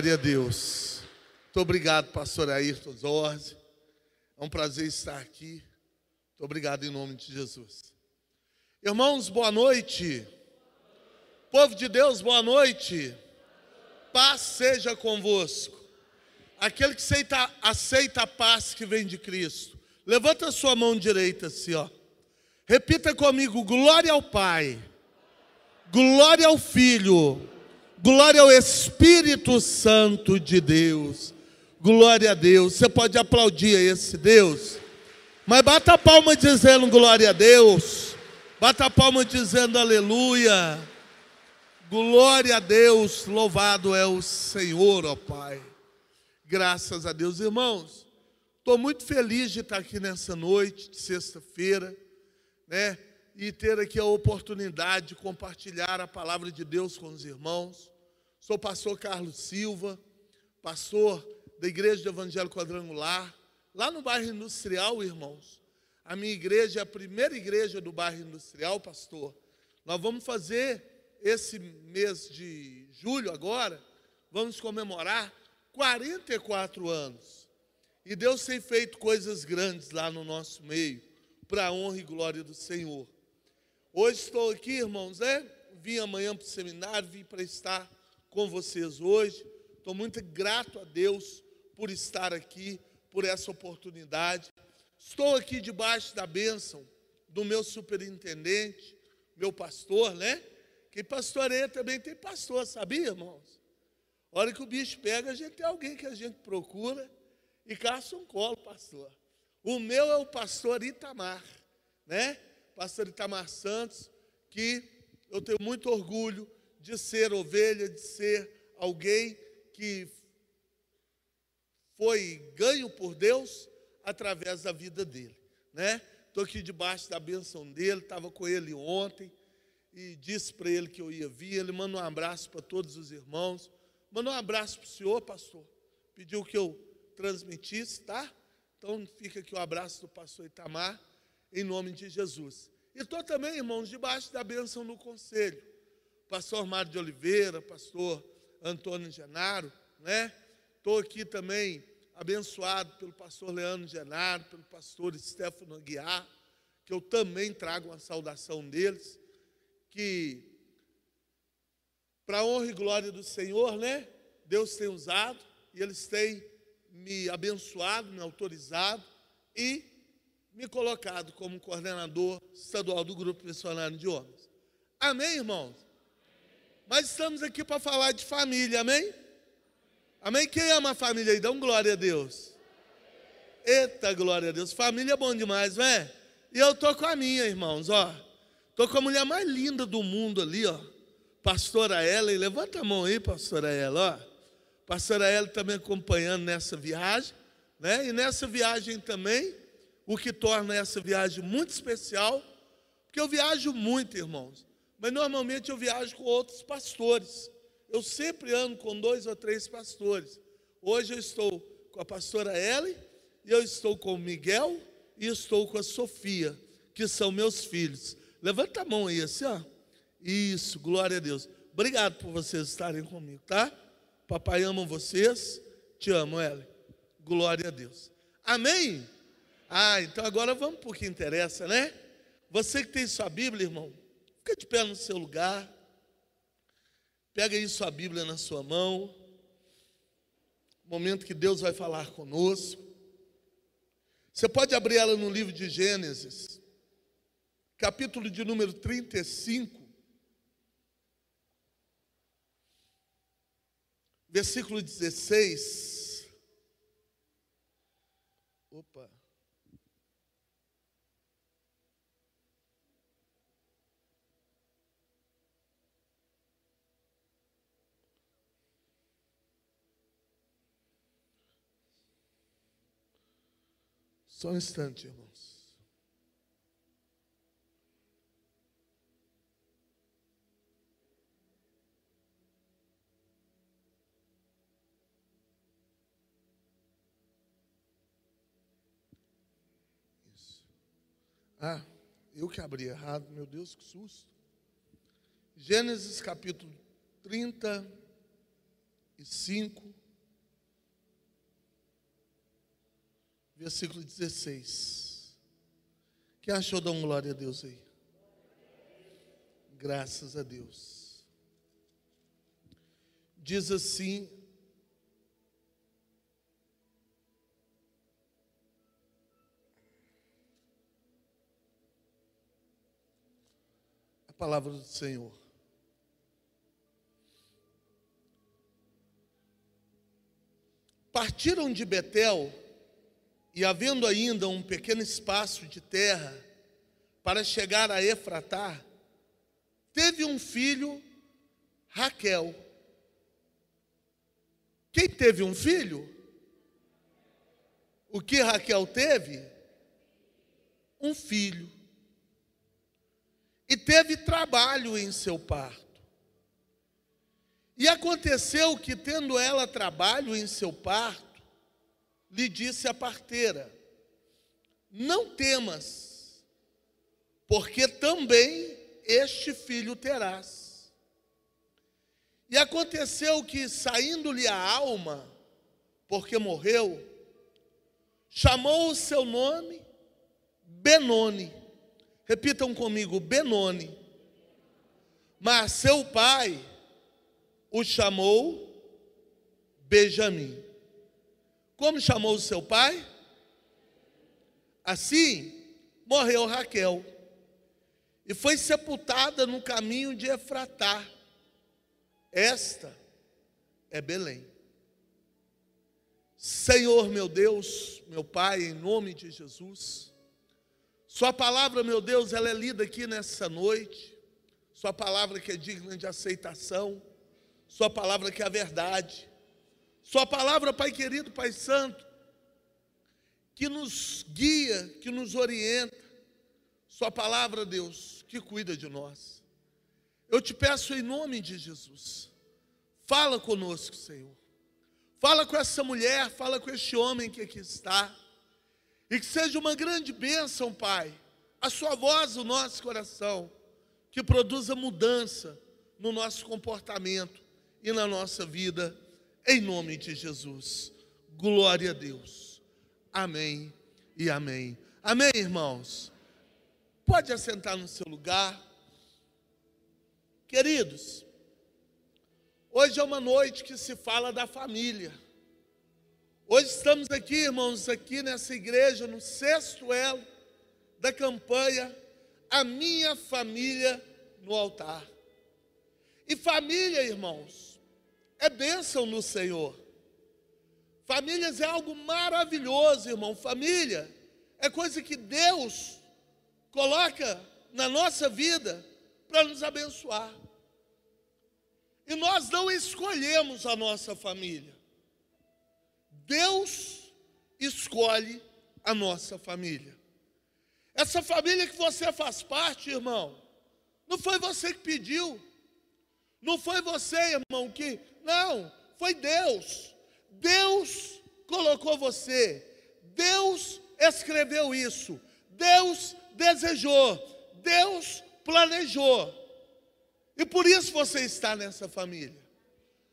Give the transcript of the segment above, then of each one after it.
Glória a Deus. Muito obrigado, pastor Ayrton Zorzi. É um prazer estar aqui. Muito obrigado em nome de Jesus. Irmãos, boa noite. Povo de Deus, boa noite. Paz seja convosco. Aquele que aceita, aceita a paz que vem de Cristo. Levanta a sua mão direita assim, ó. Repita comigo: glória ao Pai, glória ao Filho, glória ao Espírito Santo de Deus. Glória a Deus. Você pode aplaudir esse Deus, mas bata a palma dizendo glória a Deus. Bata a palma dizendo aleluia. Glória a Deus, louvado é o Senhor, ó Pai. Graças a Deus, irmãos. Estou muito feliz de estar aqui nessa noite de sexta-feira né? E ter aqui a oportunidade de compartilhar a palavra de Deus com os irmãos. Sou pastor Carlos Silva, pastor da Igreja do Evangelho Quadrangular, lá no bairro Industrial, irmãos. A minha igreja é a primeira igreja do bairro Industrial, pastor. Nós vamos fazer esse mês de julho agora, vamos comemorar 44 anos. E Deus tem feito coisas grandes lá no nosso meio para a honra e glória do Senhor. Hoje estou aqui, irmãos, né? Vim amanhã para o seminário, vim para estar com vocês hoje. Estou muito grato a Deus por estar aqui, por essa oportunidade. Estou aqui debaixo da bênção do meu superintendente, meu pastor, né? Que pastoreia também tem pastor, sabia, irmãos? A hora que o bicho pega, a gente tem alguém que a gente procura e caça um colo, pastor. O meu é o pastor Itamar, né? Pastor Itamar Santos, que eu tenho muito orgulho de ser ovelha, de ser alguém que foi ganho por Deus através da vida dele, né? Estou aqui debaixo da bênção dele, estava com ele ontem e disse para ele que eu ia vir. Ele manda um abraço para todos os irmãos. Manda um abraço para o senhor, pastor. Pediu que eu transmitisse, tá? Então fica aqui o abraço do pastor Itamar, em nome de Jesus. E estou também, irmãos, debaixo da bênção do conselho. Pastor Mário de Oliveira, pastor Antônio Genaro, né? Estou aqui também abençoado pelo pastor Leandro Genaro, pelo pastor Stefano Aguiar, que eu também trago uma saudação deles, que para honra e glória do Senhor, né? Deus tem usado e eles têm me abençoado, me autorizado e me colocado como coordenador estadual do Grupo Missionário de Homens. Amém, irmãos? Mas estamos aqui para falar de família, amém? Amém? Quem ama a família aí? Dá um glória a Deus. Eita, glória a Deus. Família é bom demais, não é? E eu tô com a minha, irmãos, ó. Tô com a mulher mais linda do mundo ali, ó. Pastora Ellen, levanta a mão aí, pastora Ellen, ó pastora Ela também acompanhando nessa viagem, né? E nessa viagem também, o que torna essa viagem muito especial, porque eu viajo muito, irmãos, mas normalmente eu viajo com outros pastores. Eu sempre ando com dois ou três pastores. Hoje eu estou com a pastora Ellen, e eu estou com o Miguel, e estou com a Sofia, que são meus filhos. Levanta a mão aí, assim, ó. Isso, glória a Deus. Obrigado por vocês estarem comigo, tá? Papai ama vocês. Te amo, Ellen. Glória a Deus. Amém? Ah, então agora vamos para o que interessa, né? Você que tem sua Bíblia, irmão, fica de pé no seu lugar. Pega aí sua Bíblia na sua mão. Momento que Deus vai falar conosco. Você pode abrir ela no livro de Gênesis, capítulo de número 35. versículo 16. Opa. Só um instante, irmãos. Ah, eu que abri errado, meu Deus, que susto. Gênesis capítulo 35. Versículo 16. Quem achou dar glória a Deus aí? Graças a Deus. Diz assim palavra do Senhor. Partiram de Betel e, havendo ainda um pequeno espaço de terra para chegar a Efratá, teve um filho, Raquel. Quem teve um filho? O que Raquel teve? Um filho e teve trabalho em seu parto. E aconteceu que, tendo ela trabalho em seu parto, lhe disse a parteira: Não temas, porque também este filho terás. E aconteceu que, saindo-lhe a alma, porque morreu, chamou o seu nome Benoni Repitam comigo, Benoni. Mas seu pai o chamou Benjamim. Como chamou o seu pai? Assim morreu Raquel e foi sepultada no caminho de Efratá. Esta é Belém. Senhor meu Deus, meu Pai, em nome de Jesus, sua palavra, meu Deus, ela é lida aqui nessa noite. Sua palavra que é digna de aceitação. Sua palavra que é a verdade. Sua palavra, Pai querido, Pai santo, que nos guia, que nos orienta. Sua palavra, Deus, que cuida de nós. Eu te peço em nome de Jesus. Fala conosco, Senhor. Fala com essa mulher, fala com este homem que aqui está. E que seja uma grande bênção, Pai, a Sua voz no nosso coração, que produza mudança no nosso comportamento e na nossa vida, em nome de Jesus. Glória a Deus. Amém e amém. Amém, irmãos? Pode assentar no seu lugar. Queridos, hoje é uma noite que se fala da família. Hoje estamos aqui, irmãos, aqui nessa igreja, no sexto elo da campanha A Minha Família no Altar. E família, irmãos, é bênção no Senhor. Famílias é algo maravilhoso, irmão. Família é coisa que Deus coloca na nossa vida para nos abençoar. E nós não escolhemos a nossa família. Deus escolhe a nossa família. Essa família que você faz parte, irmão, não foi você que pediu, não foi você, irmão, que. Não, foi Deus. Deus colocou você, Deus escreveu isso, Deus desejou, Deus planejou. E por isso você está nessa família.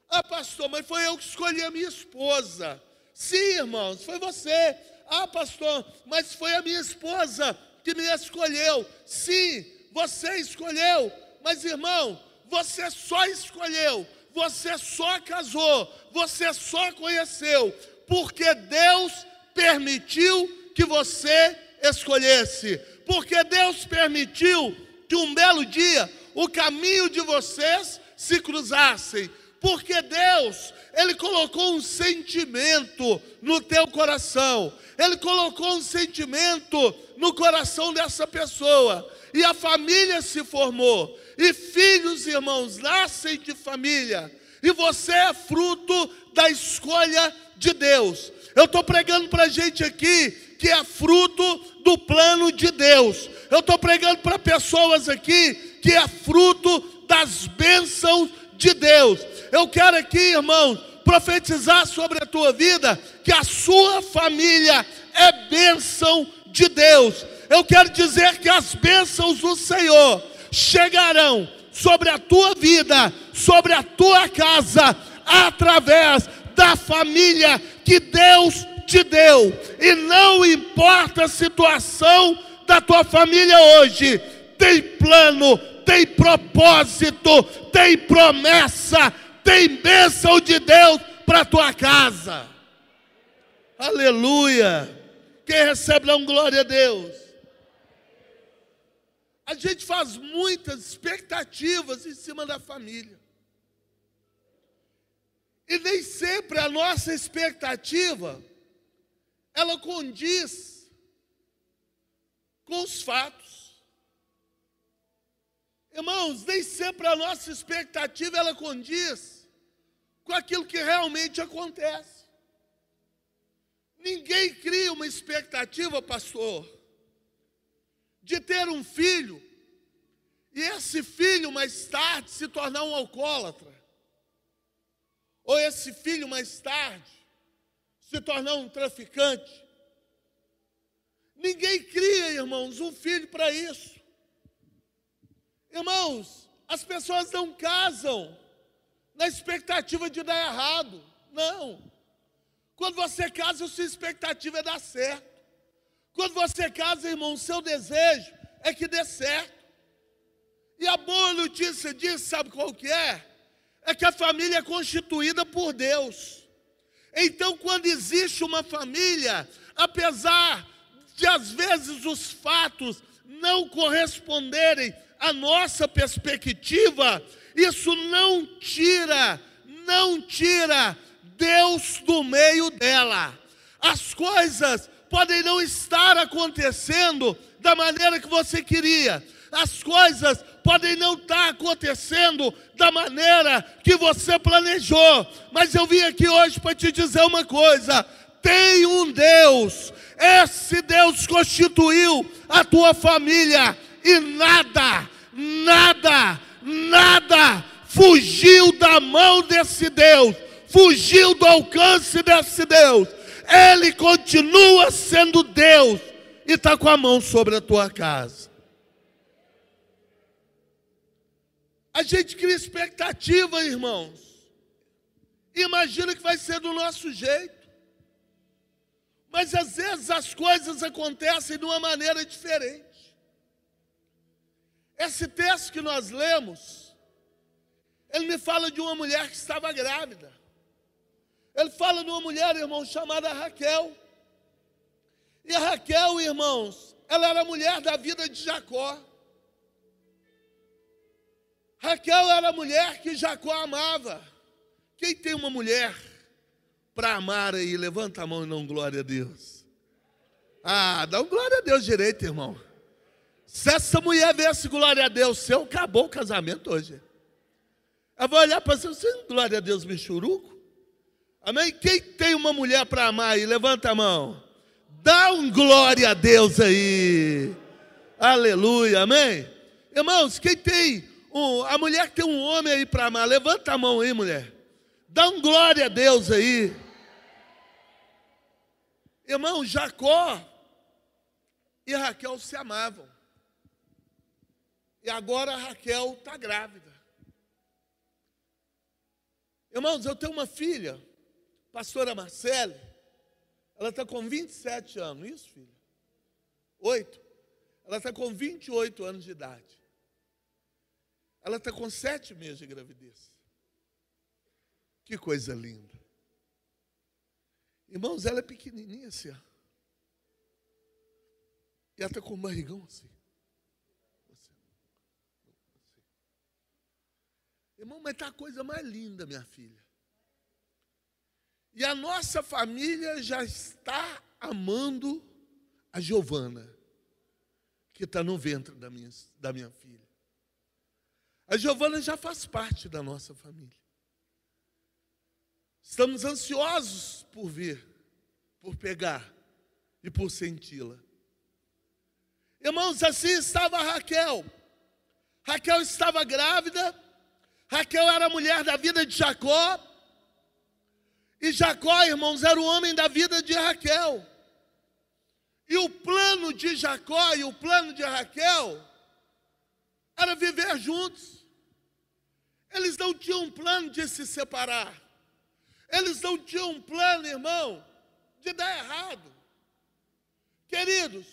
Ah, pastor, mas foi eu que escolhi a minha esposa. Sim, irmãos, foi você. Ah, pastor, mas foi a minha esposa que me escolheu. Sim, você escolheu. Mas, irmão, você só escolheu, você só casou, você só conheceu, porque Deus permitiu que você escolhesse. Porque Deus permitiu que um belo dia o caminho de vocês se cruzassem. Porque Deus ele colocou um sentimento no teu coração. Ele colocou um sentimento no coração dessa pessoa. E a família se formou. E filhos, irmãos, nascem de família. E você é fruto da escolha de Deus. Eu estou pregando para gente aqui que é fruto do plano de Deus. Eu estou pregando para pessoas aqui que é fruto das bênçãos de Deus. Eu quero aqui, irmãos, profetizar sobre a tua vida que a sua família é bênção de Deus. Eu quero dizer que as bênçãos do Senhor chegarão sobre a tua vida, sobre a tua casa, através da família que Deus te deu. E não importa a situação da tua família hoje, tem plano, tem propósito, tem promessa, tem bênção de Deus para a tua casa. Aleluia. Quem recebe, dá um glória a Deus. A gente faz muitas expectativas em cima da família. E nem sempre a nossa expectativa ela condiz com os fatos. Irmãos, nem sempre a nossa expectativa ela condiz com aquilo que realmente acontece. Ninguém cria uma expectativa, pastor, de ter um filho e esse filho mais tarde se tornar um alcoólatra. Ou esse filho mais tarde se tornar um traficante. Ninguém cria, irmãos, um filho para isso. Irmãos, as pessoas não casam na expectativa de dar errado. Não. Quando você casa, a sua expectativa é dar certo. Quando você casa, irmão, o seu desejo é que dê certo. E a boa notícia disso, sabe qual que é? É que a família é constituída por Deus. Então, quando existe uma família, apesar de às vezes os fatos não corresponderem à nossa perspectiva, isso não tira, não tira Deus do meio dela. As coisas podem não estar acontecendo da maneira que você queria. As coisas podem não estar acontecendo da maneira que você planejou, mas eu vim aqui hoje para te dizer uma coisa: tem um Deus, esse Deus constituiu a tua família. E nada, nada, nada fugiu da mão desse Deus, fugiu do alcance desse Deus. Ele continua sendo Deus e está com a mão sobre a tua casa. A gente cria expectativa, irmãos. Imagina que vai ser do nosso jeito. Mas às vezes as coisas acontecem de uma maneira diferente. Esse texto que nós lemos, ele me fala de uma mulher que estava grávida. Ele fala de uma mulher, irmão, chamada Raquel. E a Raquel, irmãos, ela era mulher da vida de Jacó. Raquel era a mulher que Jacó amava. Quem tem uma mulher para amar aí, levanta a mão e não glória a Deus. Ah, dá um glória a Deus direito, irmão. Se essa mulher viesse glória a Deus, seu acabou o casamento hoje. Eu vou olhar para você, você glória a Deus, michuruco? Amém? Quem tem uma mulher para amar aí, levanta a mão. Dá um glória a Deus aí. Aleluia, amém? Irmãos, quem tem um, a mulher que tem um homem aí para amar, levanta a mão aí, mulher. Dá um glória a Deus aí. Irmão, Jacó e Raquel se amavam. E agora Raquel está grávida. Irmãos, eu tenho uma filha, pastora Marcele. Ela está com 27 anos, isso, filha? Oito. Ela está com 28 anos de idade. Ela está com sete meses de gravidez. Que coisa linda. Irmãos, ela é pequenininha assim. Ó. E ela está com um barrigão assim. Irmão, mas está a coisa mais linda, minha filha. E a nossa família já está amando a Giovana, que está no ventre da minha, da minha filha. A Giovana já faz parte da nossa família. Estamos ansiosos por ver, por pegar e por senti-la. Irmãos, assim estava Raquel. Raquel estava grávida. Raquel era a mulher da vida de Jacó. E Jacó, irmãos, era o homem da vida de Raquel. E o plano de Jacó e o plano de Raquel era viver juntos. Eles não tinham um plano de se separar. Eles não tinham um plano, irmão, de dar errado. Queridos,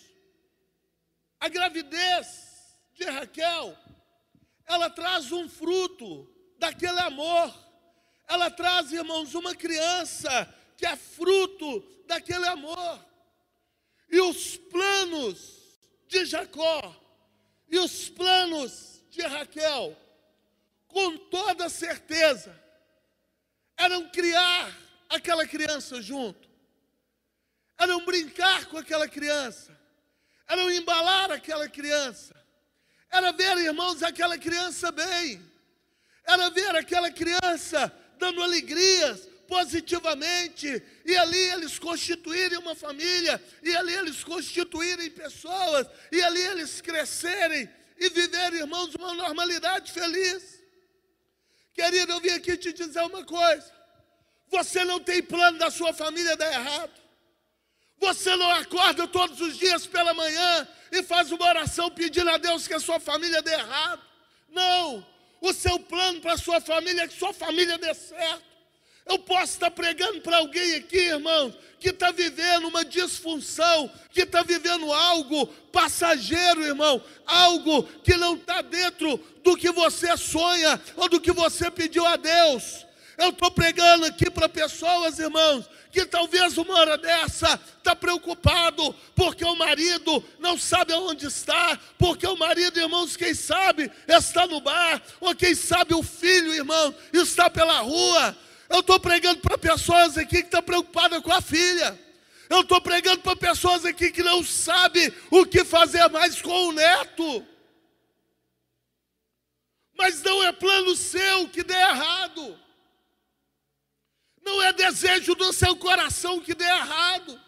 a gravidez de Raquel, ela traz um fruto daquele amor. Ela traz, irmãos, uma criança que é fruto daquele amor. E os planos de Jacó e os planos de Raquel, com toda certeza, eram criar aquela criança junto, eram brincar com aquela criança, eram embalar aquela criança, era ver, irmãos, aquela criança bem, era ver aquela criança dando alegrias positivamente, e ali eles constituírem uma família, e ali eles constituírem pessoas, e ali eles crescerem e viverem, irmãos, uma normalidade feliz. Querido, eu vim aqui te dizer uma coisa: você não tem plano da sua família dar errado. Você não acorda todos os dias pela manhã e faz uma oração pedindo a Deus que a sua família dê errado. Não. O seu plano para a sua família é que sua família dê certo. Eu posso estar pregando para alguém aqui, irmãos, que está vivendo uma disfunção, que está vivendo algo passageiro, irmão, algo que não está dentro do que você sonha ou do que você pediu a Deus. Eu estou pregando aqui para pessoas, irmãos, que talvez uma hora dessa está preocupado porque o marido não sabe aonde está, porque o marido, irmãos, quem sabe está no bar, ou quem sabe o filho, irmão, está pela rua. Eu estou pregando para pessoas aqui que estão preocupadas com a filha. Eu estou pregando para pessoas aqui que não sabem o que fazer mais com o neto. Mas não é plano seu que dê errado. Não é desejo do seu coração que dê errado.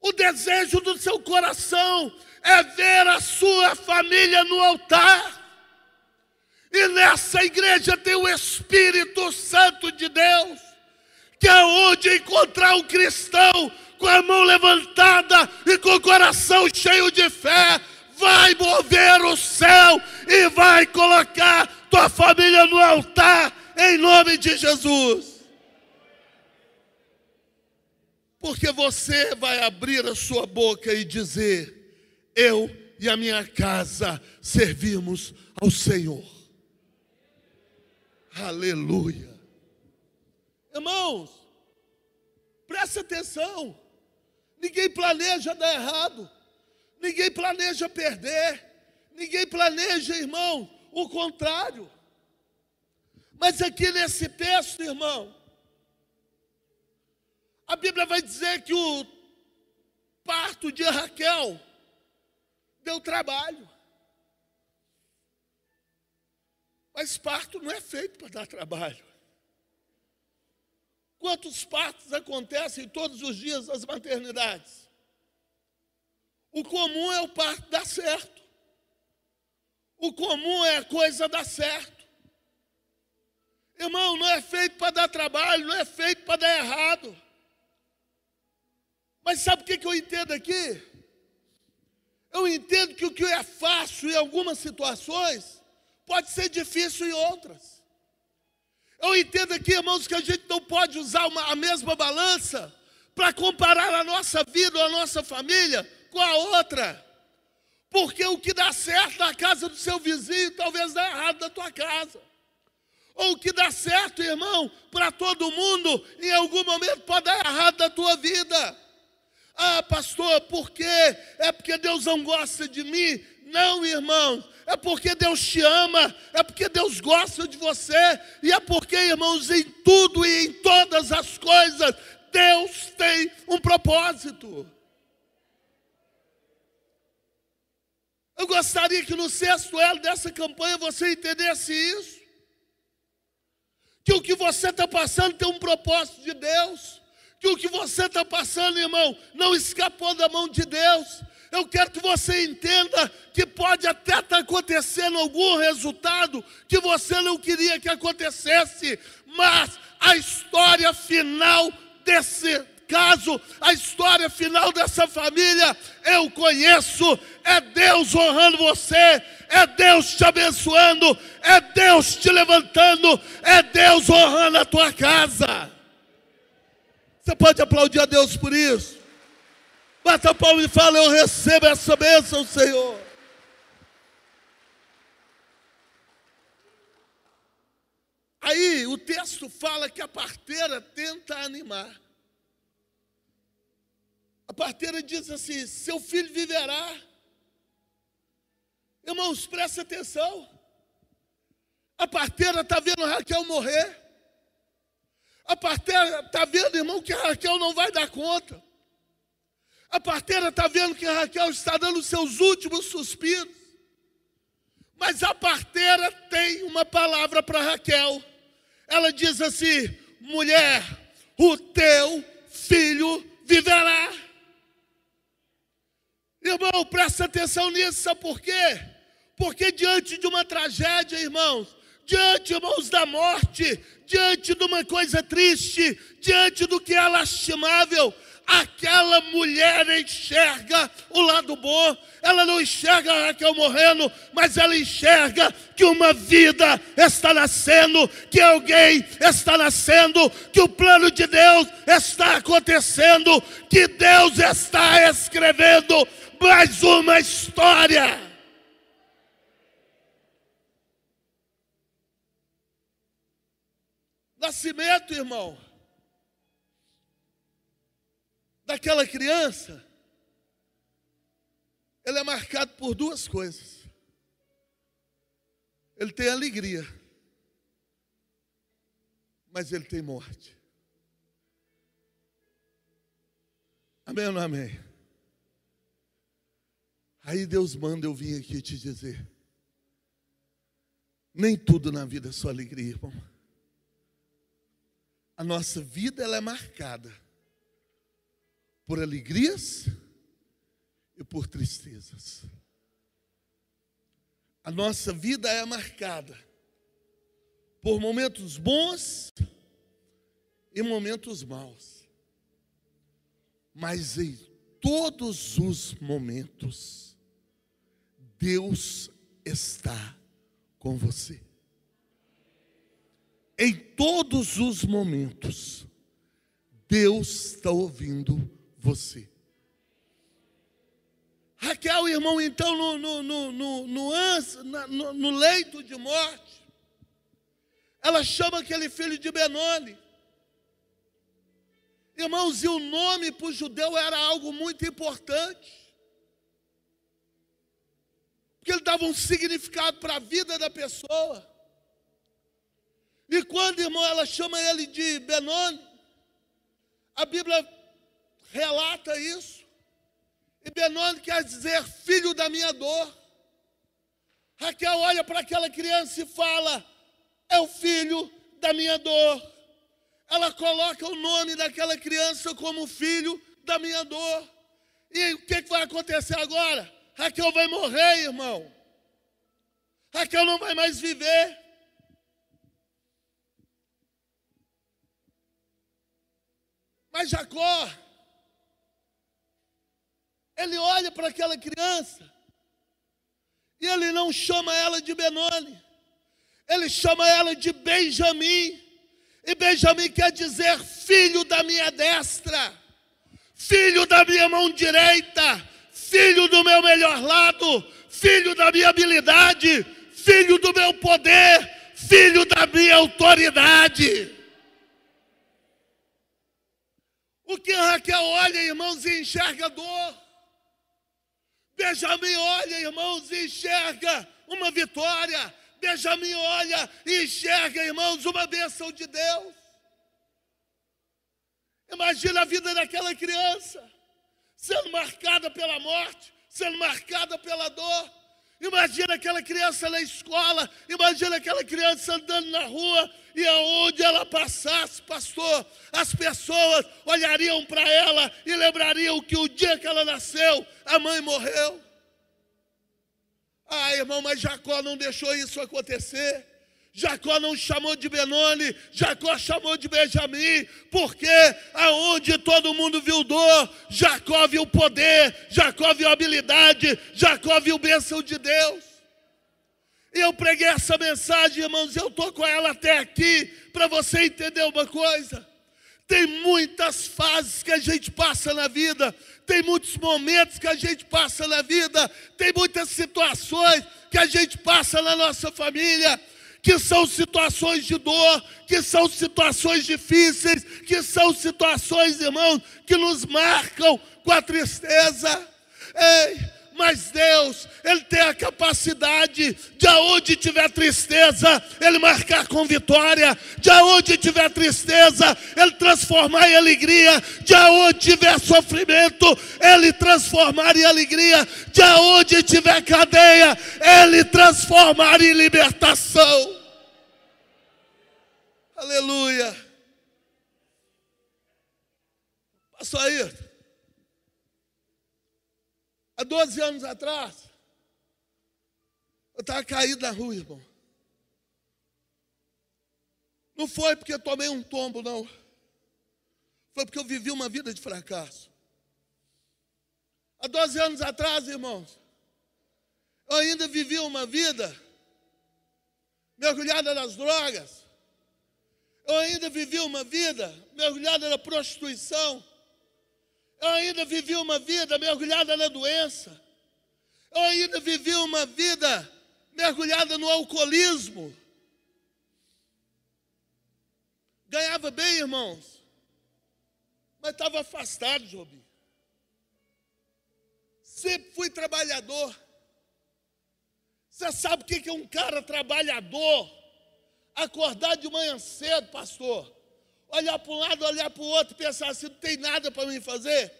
O desejo do seu coração é ver a sua família no altar. E nessa igreja tem o Espírito Santo de Deus, que é onde encontrar um cristão com a mão levantada e com o coração cheio de fé, vai mover o céu e vai colocar tua família no altar, em nome de Jesus. Porque você vai abrir a sua boca e dizer: Eu e a minha casa servimos ao Senhor. Aleluia. Irmãos, presta atenção. Ninguém planeja dar errado. Ninguém planeja perder. Ninguém planeja, irmão, o contrário. Mas aqui nesse texto, irmão, a Bíblia vai dizer que o parto de Raquel deu trabalho. Mas parto não é feito para dar trabalho. Quantos partos acontecem todos os dias nas maternidades? O comum é o parto dar certo. O comum é a coisa dar certo. Irmão, não é feito para dar trabalho, não é feito para dar errado. Mas sabe o que, que eu entendo aqui? Eu entendo que o que é fácil em algumas situações pode ser difícil em outras. Eu entendo aqui, irmãos, que a gente não pode usar uma, a mesma balança para comparar a nossa vida ou a nossa família com a outra. Porque o que dá certo na casa do seu vizinho talvez dê errado na tua casa. Ou o que dá certo, irmão, para todo mundo, em algum momento pode dar errado na tua vida. Ah, pastor, por quê? É porque Deus não gosta de mim? Não, irmãos. É porque Deus te ama, é porque Deus gosta de você, e é porque, irmãos, em tudo e em todas as coisas, Deus tem um propósito. Eu gostaria que no sexto elo dessa campanha você entendesse isso. Que o que você está passando tem um propósito de Deus que o que você está passando, irmão, não escapou da mão de Deus. Eu quero que você entenda que pode até estar tá acontecendo algum resultado que você não queria que acontecesse, mas a história final desse acaso a história final dessa família eu conheço. É Deus honrando você, é Deus te abençoando, é Deus te levantando, é Deus honrando a tua casa. Você pode aplaudir a Deus por isso? Bata a palma e fala: Eu recebo essa bênção, Senhor. Aí o texto fala que a parteira tenta animar. A parteira diz assim: Seu filho viverá. Irmãos, preste atenção. A parteira está vendo Raquel morrer. A parteira está vendo, irmão, que Raquel não vai dar conta. A parteira está vendo que Raquel está dando seus últimos suspiros. Mas a parteira tem uma palavra para Raquel ela diz assim: mulher, o teu filho viverá. Irmão, presta atenção nisso, sabe por quê? Porque diante de uma tragédia, irmãos, diante, irmãos, da morte, diante de uma coisa triste, diante do que é lastimável, aquela mulher enxerga o lado bom, ela não enxerga Raquel morrendo, mas ela enxerga que uma vida está nascendo, que alguém está nascendo, que o plano de Deus está acontecendo, que Deus está escrevendo mais uma história. Nascimento, irmão daquela criança, ele é marcado por duas coisas. Ele tem alegria, mas ele tem morte. Amém ou não amém? Aí Deus manda eu vir aqui te dizer: nem tudo na vida é só alegria, irmão. A nossa vida ela é marcada por alegrias e por tristezas. A nossa vida é marcada por momentos bons e momentos maus. Mas em todos os momentos, Deus está com você. Em todos os momentos, Deus está ouvindo você. Raquel, irmão, então, no, no, no, no, no, no leito de morte, ela chama aquele filho de Benoni. Irmãos, e o nome para o judeu era algo muito importante. Porque ele dava um significado para a vida da pessoa. E quando, irmão, ela chama ele de Benoni, a Bíblia relata isso. E Benoni quer dizer filho da minha dor. Raquel olha para aquela criança e fala: é o filho da minha dor. Ela coloca o nome daquela criança como filho da minha dor. E o que, vai acontecer agora? Raquel vai morrer, irmão. Raquel não vai mais viver. Mas Jacó ele olha para aquela criança e ele não chama ela de Benoni, ele chama ela de Benjamim. E Benjamim quer dizer filho da minha destra, filho da minha mão direita, filho do meu melhor lado, filho da minha habilidade, filho do meu poder, filho da minha autoridade. O que Raquel olha, irmãos, e enxerga dor. Benjamin olha, irmãos, e enxerga uma vitória. Benjamin olha e enxerga, irmãos, uma bênção de Deus. Imagina a vida daquela criança sendo marcada pela morte, sendo marcada pela dor. Imagina aquela criança na escola, imagina aquela criança andando na rua e aonde ela passasse, pastor, as pessoas olhariam para ela e lembrariam que o dia que ela nasceu, a mãe morreu. Ah, irmão, mas Jacó não deixou isso acontecer. Jacó não chamou de Benoni, Jacó chamou de Benjamim, porque aonde todo mundo viu dor, Jacó viu poder, Jacó viu habilidade, Jacó viu bênção de Deus. E eu preguei essa mensagem, irmãos, eu estou com ela até aqui, para você entender uma coisa. Tem muitas fases que a gente passa na vida, tem muitos momentos que a gente passa na vida, tem muitas situações que a gente passa na nossa família, que são situações de dor, que são situações difíceis, que são situações, irmãos, que nos marcam com a tristeza. Ei, mas Deus, Ele tem a capacidade de aonde tiver tristeza, Ele marcar com vitória, de aonde tiver tristeza, Ele transformar em alegria, de aonde tiver sofrimento, Ele transformar em alegria, de aonde tiver cadeia, Ele transformar em libertação. Aleluia. Pastor Ayrton. Há 12 anos atrás, eu estava caído na rua, irmão. Não foi porque eu tomei um tombo, não. Foi porque eu vivi uma vida de fracasso. Há 12 anos atrás, irmãos, eu ainda vivi uma vida mergulhada nas drogas. Eu ainda vivi uma vida mergulhada na prostituição. Eu ainda vivi uma vida mergulhada na doença. Eu ainda vivi uma vida mergulhada no alcoolismo. Ganhava bem, irmãos, mas estava afastado, Jobi. Sempre fui trabalhador. Você sabe o que é um cara trabalhador? Acordar de manhã cedo, pastor olhar para um lado, olhar para o outro, pensar assim: não tem nada para mim fazer.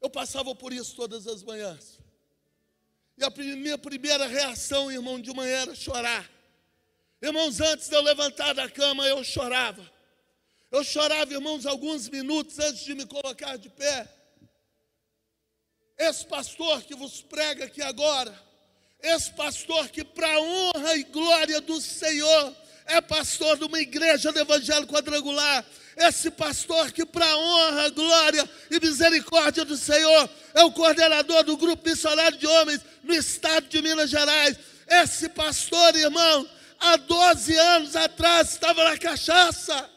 Eu passava por isso todas as manhãs. E a minha primeira reação, irmão, de manhã era chorar. Irmãos, antes de eu levantar da cama, eu chorava. Eu chorava, irmãos, alguns minutos antes de me colocar de pé. Esse pastor que vos prega aqui agora, esse pastor que, para a honra e glória do Senhor, é pastor de uma igreja do Evangelho Quadrangular. Esse pastor que, para honra, glória e misericórdia do Senhor, é o coordenador do grupo missionário de homens no estado de Minas Gerais. Esse pastor, irmão, há 12 anos atrás estava na cachaça,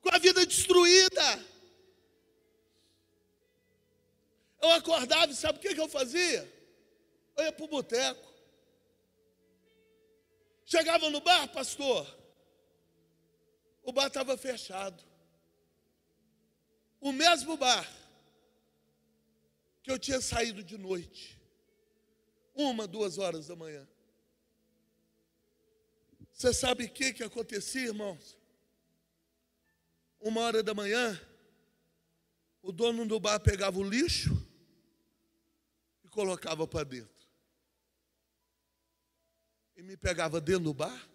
com a vida destruída. Eu acordava e sabe o que, que eu fazia? Eu ia para o boteco. Chegava no bar, pastor, o bar estava fechado. O mesmo bar que eu tinha saído de noite, uma, duas horas da manhã. Você sabe o que, que acontecia, irmãos? Uma hora da manhã, o dono do bar pegava o lixo e colocava para dentro e me pegava dentro do bar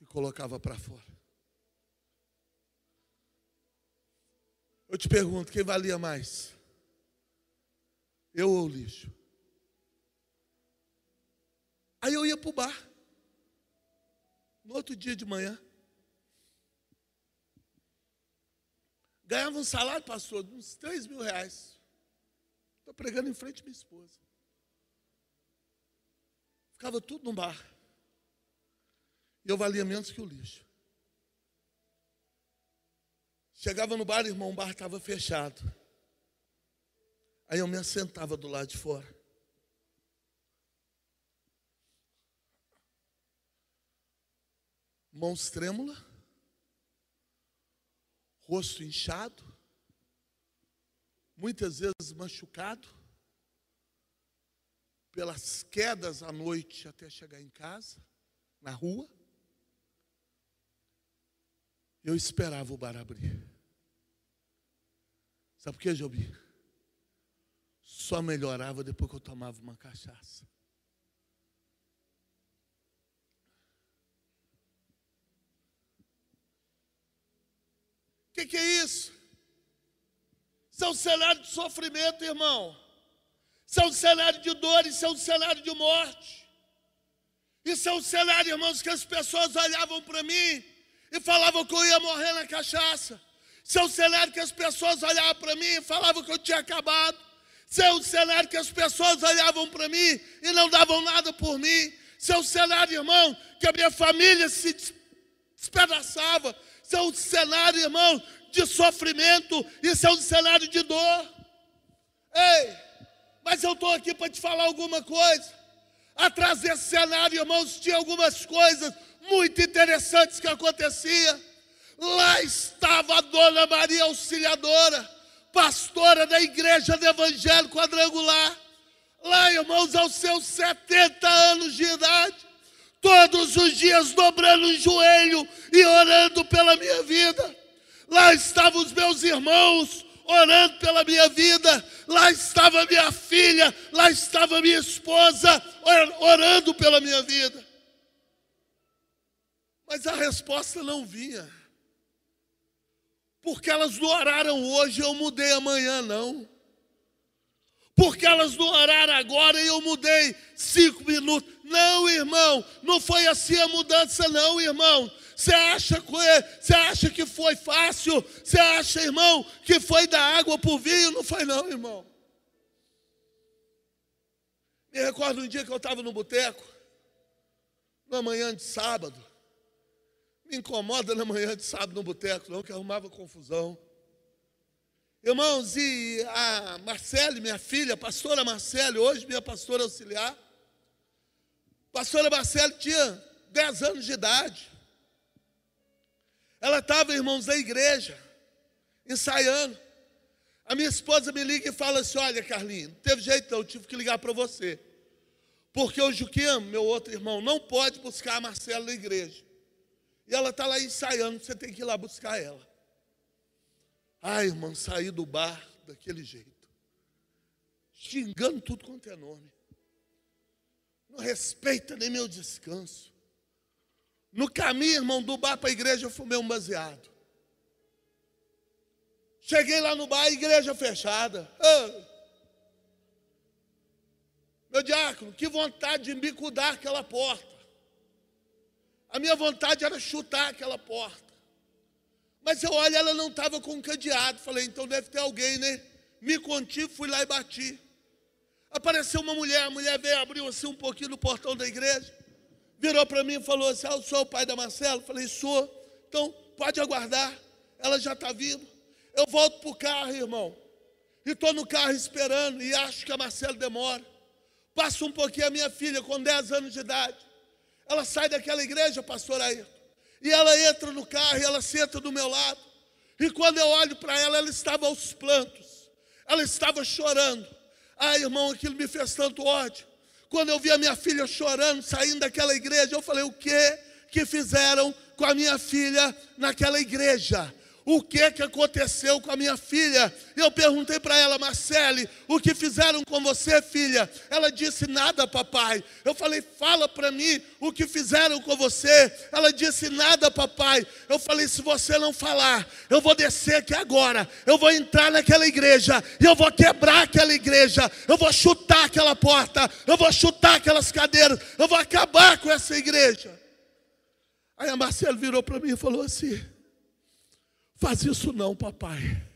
e colocava para fora. Eu te pergunto, quem valia mais? Eu ou o lixo? Aí eu ia para o bar. No outro dia de manhã. Ganhava um salário, pastor, uns 3 mil reais. Estou pregando em frente à minha esposa. Ficava tudo no bar. E eu valia menos que o lixo. Chegava no bar, irmão, o bar estava fechado. Aí eu me assentava do lado de fora. Mãos trêmula, rosto inchado, muitas vezes machucado pelas quedas à noite até chegar em casa, na rua. Eu esperava o bar abrir. Sabe por que, Jobi? Só melhorava depois que eu tomava uma cachaça. O que, que é isso? Isso é um cenário de sofrimento, irmão. Isso é um cenário de dor, isso é um cenário de morte. Isso é um cenário, irmãos, que as pessoas olhavam para mim e falavam que eu ia morrer na cachaça. Isso é um cenário que as pessoas olhavam para mim e falavam que eu tinha acabado. Isso é um cenário que as pessoas olhavam para mim e não davam nada por mim. Isso é um cenário, irmão, que a minha família se despedaçava. Isso é um cenário, irmão, de sofrimento. Isso é um cenário de dor. Ei, mas eu estou aqui para te falar alguma coisa. Atrás desse cenário, irmãos, tinha algumas coisas muito interessantes que aconteciam. Lá estava a dona Maria Auxiliadora, pastora da igreja do Evangelho Quadrangular. Lá, irmãos, aos seus 70 anos de idade, todos os dias dobrando o joelho e orando pela minha vida. Lá estavam os meus irmãos, orando pela minha vida. Lá estava minha filha, lá estava minha esposa, orando pela minha vida. Mas a resposta não vinha. Porque elas não oraram hoje, eu mudei amanhã, não. Porque elas não oraram agora e eu mudei cinco minutos. Não, irmão, não foi assim a mudança, não, irmão. Você acha, você acha que foi fácil? Você acha, irmão, que foi da água para o vinho? Não foi, não, irmão. Me recordo um dia que eu estava no boteco, na manhã de sábado. Me incomoda na manhã de sábado no boteco, não, que arrumava confusão. Irmãos, e a Marcele, minha filha, a pastora Marcele, hoje minha pastora auxiliar, pastora Marcele tinha 10 anos de idade. Ela estava, irmãos, na igreja, ensaiando. A minha esposa me liga e fala assim: Olha, Carlinhos, não teve jeito, eu tive que ligar para você. Porque o Juquim, meu outro irmão, não pode buscar a Marcela na igreja. E ela está lá ensaiando, você tem que ir lá buscar ela. Ai, irmão, saí do bar daquele jeito. Xingando tudo quanto é nome. Não respeita nem meu descanso. No caminho, irmão, do bar para a igreja, eu fumei um baseado. Cheguei lá no bar, a igreja fechada. Meu diácono, que vontade de bicudar aquela porta. A minha vontade era chutar aquela porta. Mas eu olho, ela não estava com cadeado. Falei, então deve ter alguém, né? Me conti, fui lá e bati. Apareceu uma mulher, a mulher veio, abriu assim um pouquinho no portão da igreja virou para mim e falou assim: Ah, eu sou o pai da Marcela? Falei, sou. Então, pode aguardar, ela já está vindo. Eu volto para o carro, irmão. E estou no carro esperando e acho que a Marcela demora. Passa um pouquinho a minha filha com 10 anos de idade. Ela sai daquela igreja, pastor Ayrton. E ela entra no carro e ela senta do meu lado. E quando eu olho para ela, ela estava aos plantos. Ela estava chorando. Ah, irmão, aquilo me fez tanto ódio. Quando eu vi a minha filha chorando, saindo daquela igreja, eu falei: o que que fizeram com a minha filha naquela igreja? O que que aconteceu com a minha filha? Eu perguntei para ela, Marcele, o que fizeram com você, filha? Ela disse nada, papai. Eu falei, fala para mim o que fizeram com você. Ela disse nada, papai. Eu falei, se você não falar, eu vou descer aqui agora. Eu vou entrar naquela igreja e eu vou quebrar aquela igreja. Eu vou chutar aquela porta. Eu vou chutar aquelas cadeiras. Eu vou acabar com essa igreja. Aí a Marcela virou para mim e falou assim: Faz isso não, papai.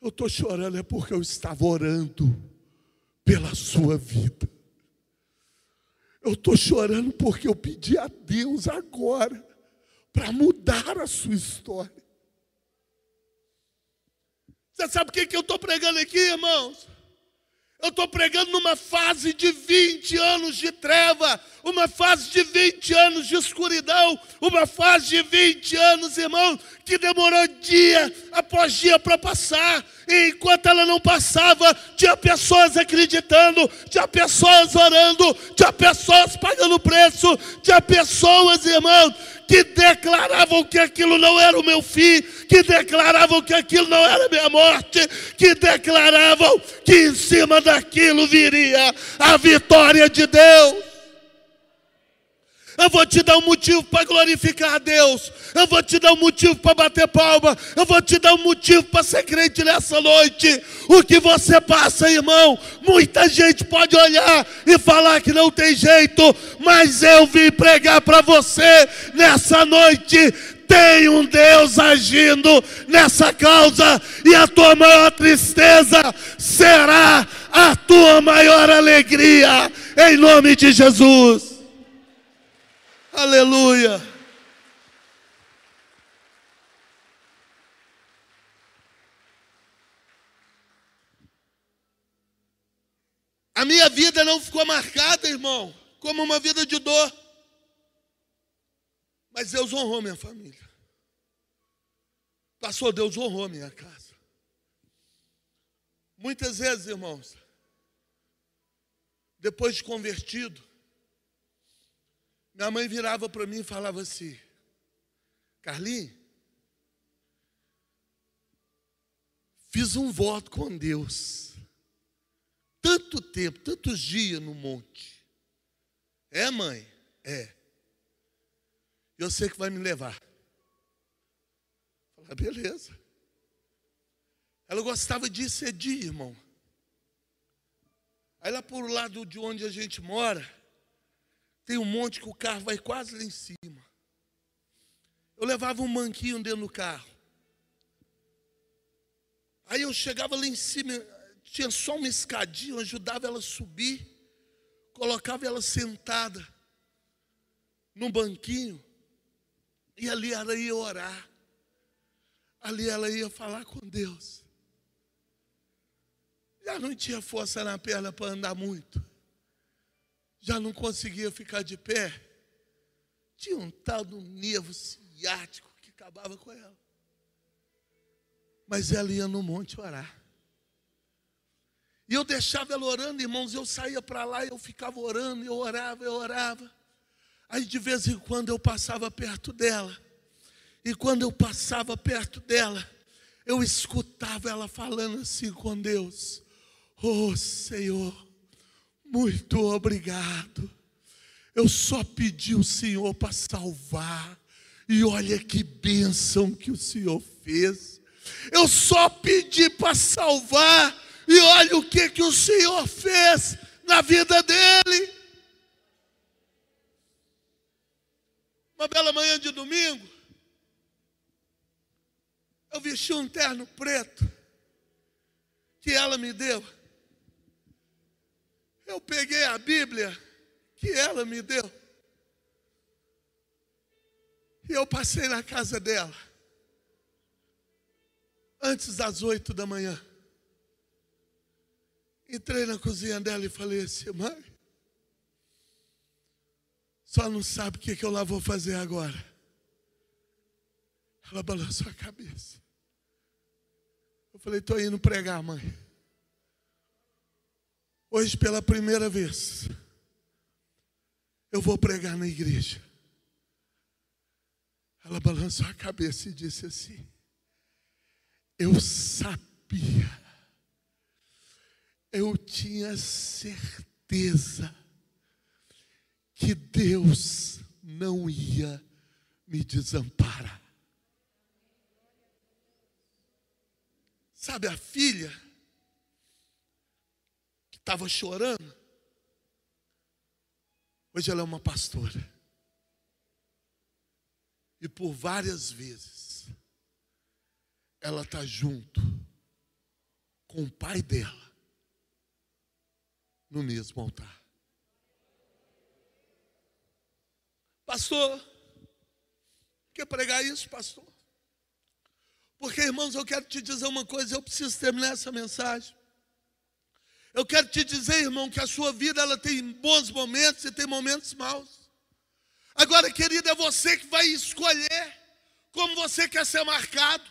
Eu estou chorando é porque eu estava orando pela sua vida. Eu estou chorando porque eu pedi a Deus agora para mudar a sua história. Você sabe o que, que eu estou pregando aqui, irmãos? Eu estou pregando numa fase de 20 anos de treva, uma fase de 20 anos de escuridão, uma fase de 20 anos, irmão, que demorou dia após dia para passar. E enquanto ela não passava, tinha pessoas acreditando, tinha pessoas orando, tinha pessoas pagando preço, tinha pessoas, irmão, que declaravam que aquilo não era o meu fim, que declaravam que aquilo não era minha morte, que declaravam que em cima daquilo viria a vitória de Deus. Eu vou te dar um motivo para glorificar a Deus. Eu vou te dar um motivo para bater palma. Eu vou te dar um motivo para ser crente nessa noite. O que você passa, irmão, muita gente pode olhar e falar que não tem jeito, mas eu vim pregar para você nessa noite. Tem um Deus agindo nessa causa, e a tua maior tristeza será a tua maior alegria, em nome de Jesus. Aleluia. A minha vida não ficou marcada, irmão, como uma vida de dor. Mas Deus honrou minha família. Pastor, Deus honrou minha casa. Muitas vezes, irmãos, depois de convertido, minha mãe virava para mim e falava assim: Carlinhos, fiz um voto com Deus. Tanto tempo, tantos dias no monte. É, mãe? É. Eu sei que vai me levar. Falei, beleza. Ela gostava de cedir, irmão. Aí lá por lado de onde a gente mora, tem um monte que o carro vai quase lá em cima. Eu levava um manquinho dentro do carro. Aí eu chegava lá em cima, tinha só uma escadinha, eu ajudava ela a subir, colocava ela sentada num banquinho, e ali ela ia orar. Ali ela ia falar com Deus. Já não tinha força na perna para andar muito já não conseguia ficar de pé, tinha um tal do nervo ciático que acabava com ela. Mas ela ia no monte orar. E eu deixava ela orando, irmãos, eu saía para lá, eu ficava orando, eu orava, eu orava. Aí de vez em quando eu passava perto dela. E quando eu passava perto dela, eu escutava ela falando assim com Deus: Oh Senhor, muito obrigado. Eu só pedi o Senhor para salvar. E olha que bênção que o Senhor fez. Eu só pedi para salvar. E olha o que, que o Senhor fez na vida dele. Uma bela manhã de domingo, eu vesti um terno preto que ela me deu. Eu peguei a Bíblia que ela me deu. E eu passei na casa dela. Antes das oito da manhã. Entrei na cozinha dela e falei assim, mãe. Só não sabe o que, que eu lá vou fazer agora. Ela balançou a cabeça. Eu falei, estou indo pregar, mãe. Hoje, pela primeira vez, eu vou pregar na igreja. Ela balançou a cabeça e disse assim: Eu sabia, eu tinha certeza que Deus não ia me desamparar. Sabe a filha? Estava chorando. Hoje ela é uma pastora. E por várias vezes ela está junto com o pai dela no mesmo altar. Pastor, quer pregar isso, pastor? Porque, irmãos, eu quero te dizer uma coisa, eu preciso terminar essa mensagem. Eu quero te dizer, irmão, que a sua vida ela tem bons momentos e tem momentos maus. Agora, querido, é você que vai escolher como você quer ser marcado.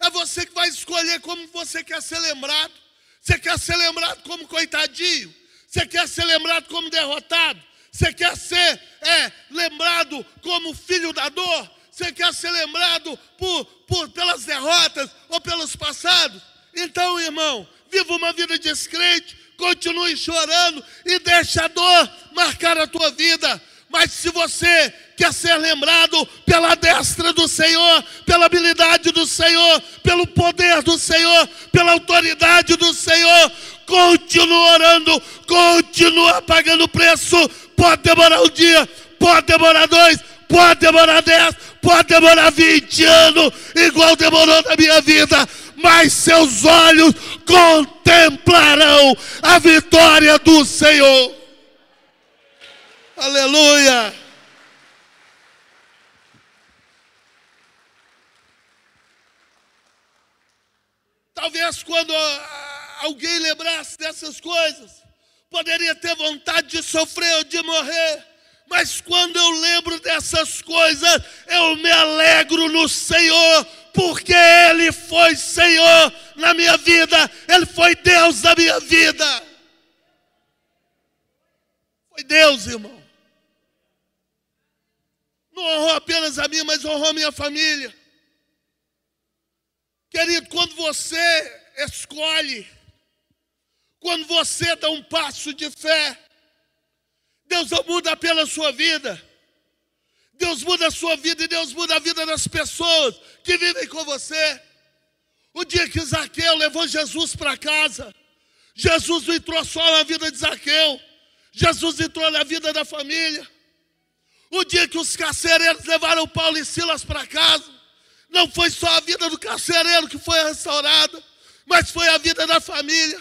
É você que vai escolher como você quer ser lembrado. Você quer ser lembrado como coitadinho? Você quer ser lembrado como derrotado? Você quer ser é, lembrado como filho da dor? Você quer ser lembrado por, por, pelas derrotas ou pelos passados? Então, irmão, viva uma vida descrente, continue chorando e deixa a dor marcar a tua vida. Mas se você quer ser lembrado pela destra do Senhor, pela habilidade do Senhor, pelo poder do Senhor, pela autoridade do Senhor, continua orando, continua pagando preço. Pode demorar um dia, pode demorar dois, pode demorar dez, pode demorar vinte anos, igual demorou na minha vida, mas seus olhos contemplarão a vitória do Senhor. Aleluia! Talvez quando alguém lembrasse dessas coisas, poderia ter vontade de sofrer ou de morrer. Mas quando eu lembro dessas coisas, eu me alegro no Senhor, porque Ele foi Senhor na minha vida, Ele foi Deus na minha vida. Foi Deus, irmão. Não honrou apenas a mim, mas honrou a minha família. Querido, quando você escolhe, quando você dá um passo de fé, Deus não muda apenas a sua vida. Deus muda a sua vida e Deus muda a vida das pessoas que vivem com você. O dia que Zaqueu levou Jesus para casa, Jesus não entrou só na vida de Zaqueu, Jesus entrou na vida da família. O dia que os carcereiros levaram Paulo e Silas para casa, não foi só a vida do carcereiro que foi restaurada, mas foi a vida da família.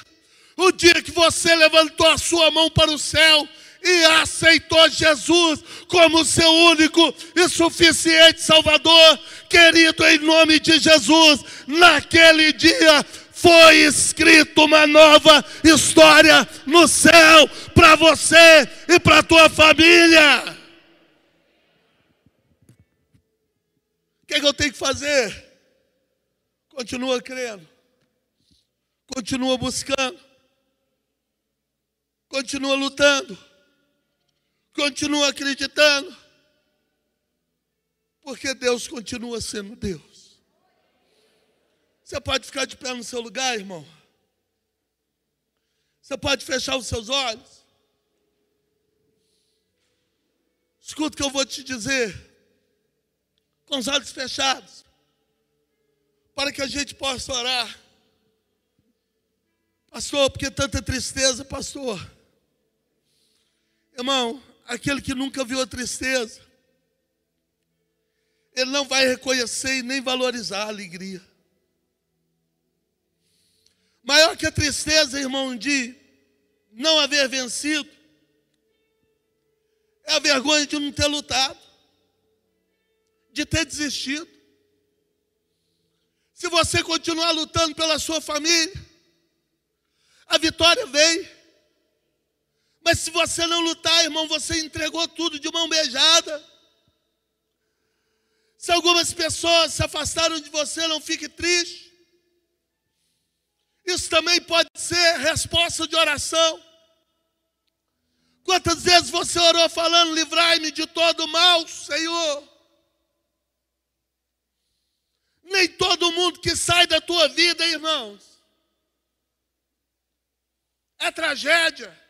O dia que você levantou a sua mão para o céu e aceitou Jesus como seu único e suficiente Salvador, querido, em nome de Jesus, naquele dia foi escrito uma nova história no céu para você e para tua família. O que, é que eu tenho que fazer? Continua crendo, continua buscando, continua lutando, continua acreditando, porque Deus continua sendo Deus. Você pode ficar de pé no seu lugar, irmão. Você pode fechar os seus olhos. Escuta o que eu vou te dizer com os olhos fechados, para que a gente possa orar. Pastor, porque tanta tristeza, pastor? Irmão, aquele que nunca viu a tristeza, ele não vai reconhecer e nem valorizar a alegria. Maior que a tristeza, irmão, de não haver vencido, é a vergonha de não ter lutado de ter desistido. Se você continuar lutando pela sua família, a vitória vem. Mas se você não lutar, irmão, você entregou tudo de mão beijada. Se algumas pessoas se afastaram de você, não fique triste. Isso também pode ser resposta de oração. Quantas vezes você orou falando: livrai-me de todo mal, Senhor? Nem todo mundo que sai da tua vida, irmãos, é tragédia.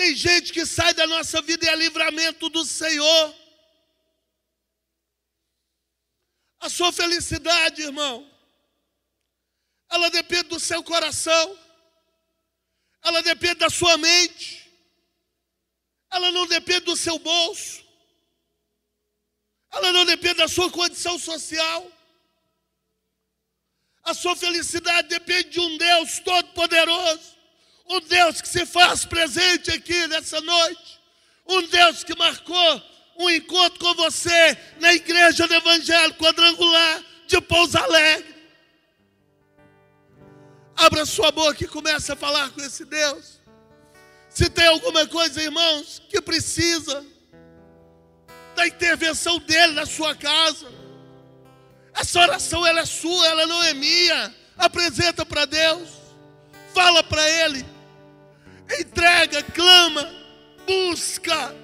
Tem gente que sai da nossa vida e é livramento do Senhor. A sua felicidade, irmão, ela depende do seu coração, ela depende da sua mente, ela não depende do seu bolso. Ela não depende da sua condição social. A sua felicidade depende de um Deus todo-poderoso. Um Deus que se faz presente aqui nessa noite. Um Deus que marcou um encontro com você na igreja do Evangelho Quadrangular de Pouso Alegre. Abra sua boca e comece a falar com esse Deus. Se tem alguma coisa, irmãos, que precisa da intervenção dele na sua casa. Essa oração ela é sua, ela não é minha. Apresenta para Deus, fala para Ele, entrega, clama, busca.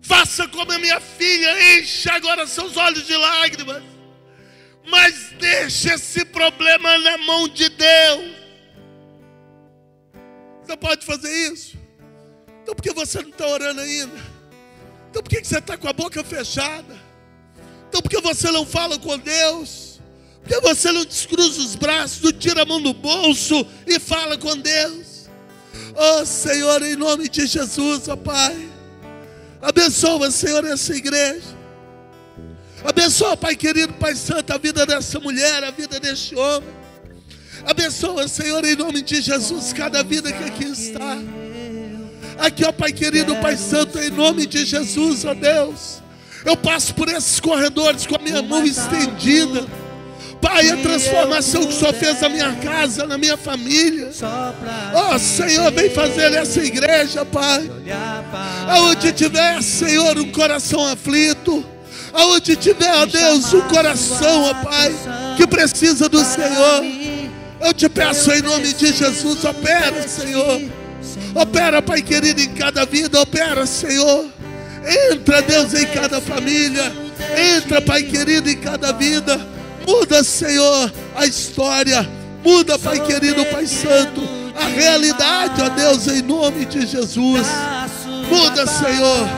Faça como a minha filha, enche agora seus olhos de lágrimas, mas deixe esse problema na mão de Deus. Você pode fazer isso? Então, por que você não está orando ainda? Então por que você está com a boca fechada? Então por que você não fala com Deus? Por que você não descruza os braços, não tira a mão do bolso e fala com Deus? Oh Senhor, em nome de Jesus, ó Pai. Abençoa, Senhor, essa igreja. Abençoa, Pai querido, Pai Santo, a vida dessa mulher, a vida deste homem. Abençoa, Senhor, em nome de Jesus, cada vida que aqui está. Aqui, ó Pai querido, Pai Santo, em nome de Jesus, ó Deus. Eu passo por esses corredores com a minha mão estendida. Pai, a transformação que o Senhor fez na minha casa, na minha família. Ó oh, Senhor, vem fazer nessa igreja, Pai. Aonde tiver, Senhor, um coração aflito. Aonde tiver, ó Deus, um coração, ó Pai, que precisa do Senhor. Eu te peço em nome de Jesus, opera, Senhor. Opera, Pai querido, em cada vida, opera, Senhor. Entra, Deus, em cada família. Entra, Pai querido, em cada vida. Muda, Senhor, a história. Muda, Pai querido, Pai Santo, a realidade, ó Deus, em nome de Jesus. Muda, Senhor.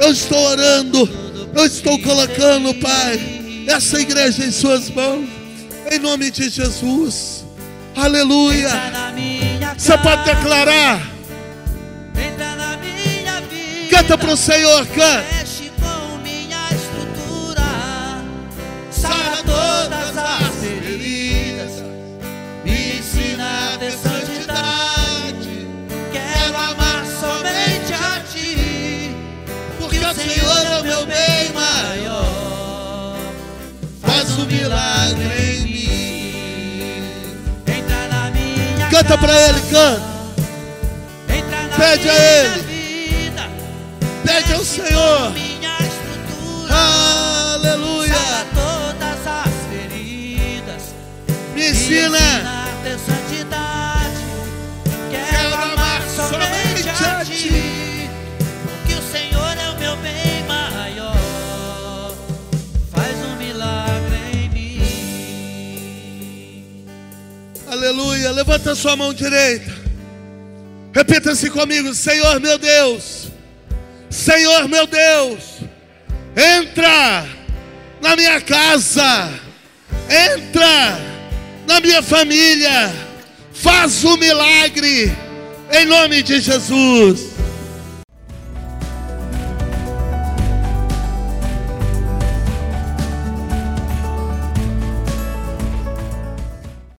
Eu estou orando. Eu estou colocando, Pai, essa igreja em Suas mãos. Em nome de Jesus. Aleluia. Você pode declarar. Canta para o Senhor, canta. Canta para Ele, canta. Pede a Ele. vida. Pede ao Senhor. Minha estrutura. Aleluia. Sara todas as feridas. Me ensina. Aleluia. Levanta sua mão direita. Repita-se comigo: Senhor meu Deus. Senhor meu Deus. Entra na minha casa. Entra na minha família. Faz um milagre. Em nome de Jesus.